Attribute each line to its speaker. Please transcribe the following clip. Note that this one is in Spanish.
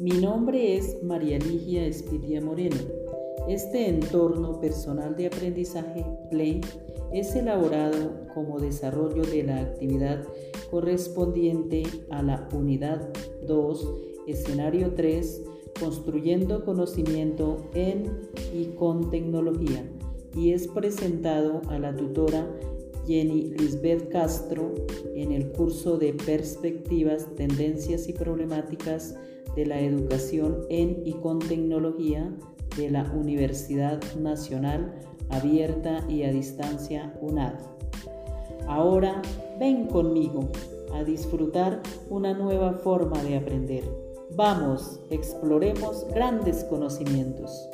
Speaker 1: Mi nombre es María Ligia Espitia Moreno. Este entorno personal de aprendizaje Play es elaborado como desarrollo de la actividad correspondiente a la unidad 2, escenario 3, construyendo conocimiento en y con tecnología, y es presentado a la tutora Jenny Lisbeth Castro en el curso de Perspectivas, Tendencias y Problemáticas de la Educación en y con Tecnología de la Universidad Nacional Abierta y a Distancia UNAD. Ahora ven conmigo a disfrutar una nueva forma de aprender. Vamos, exploremos grandes conocimientos.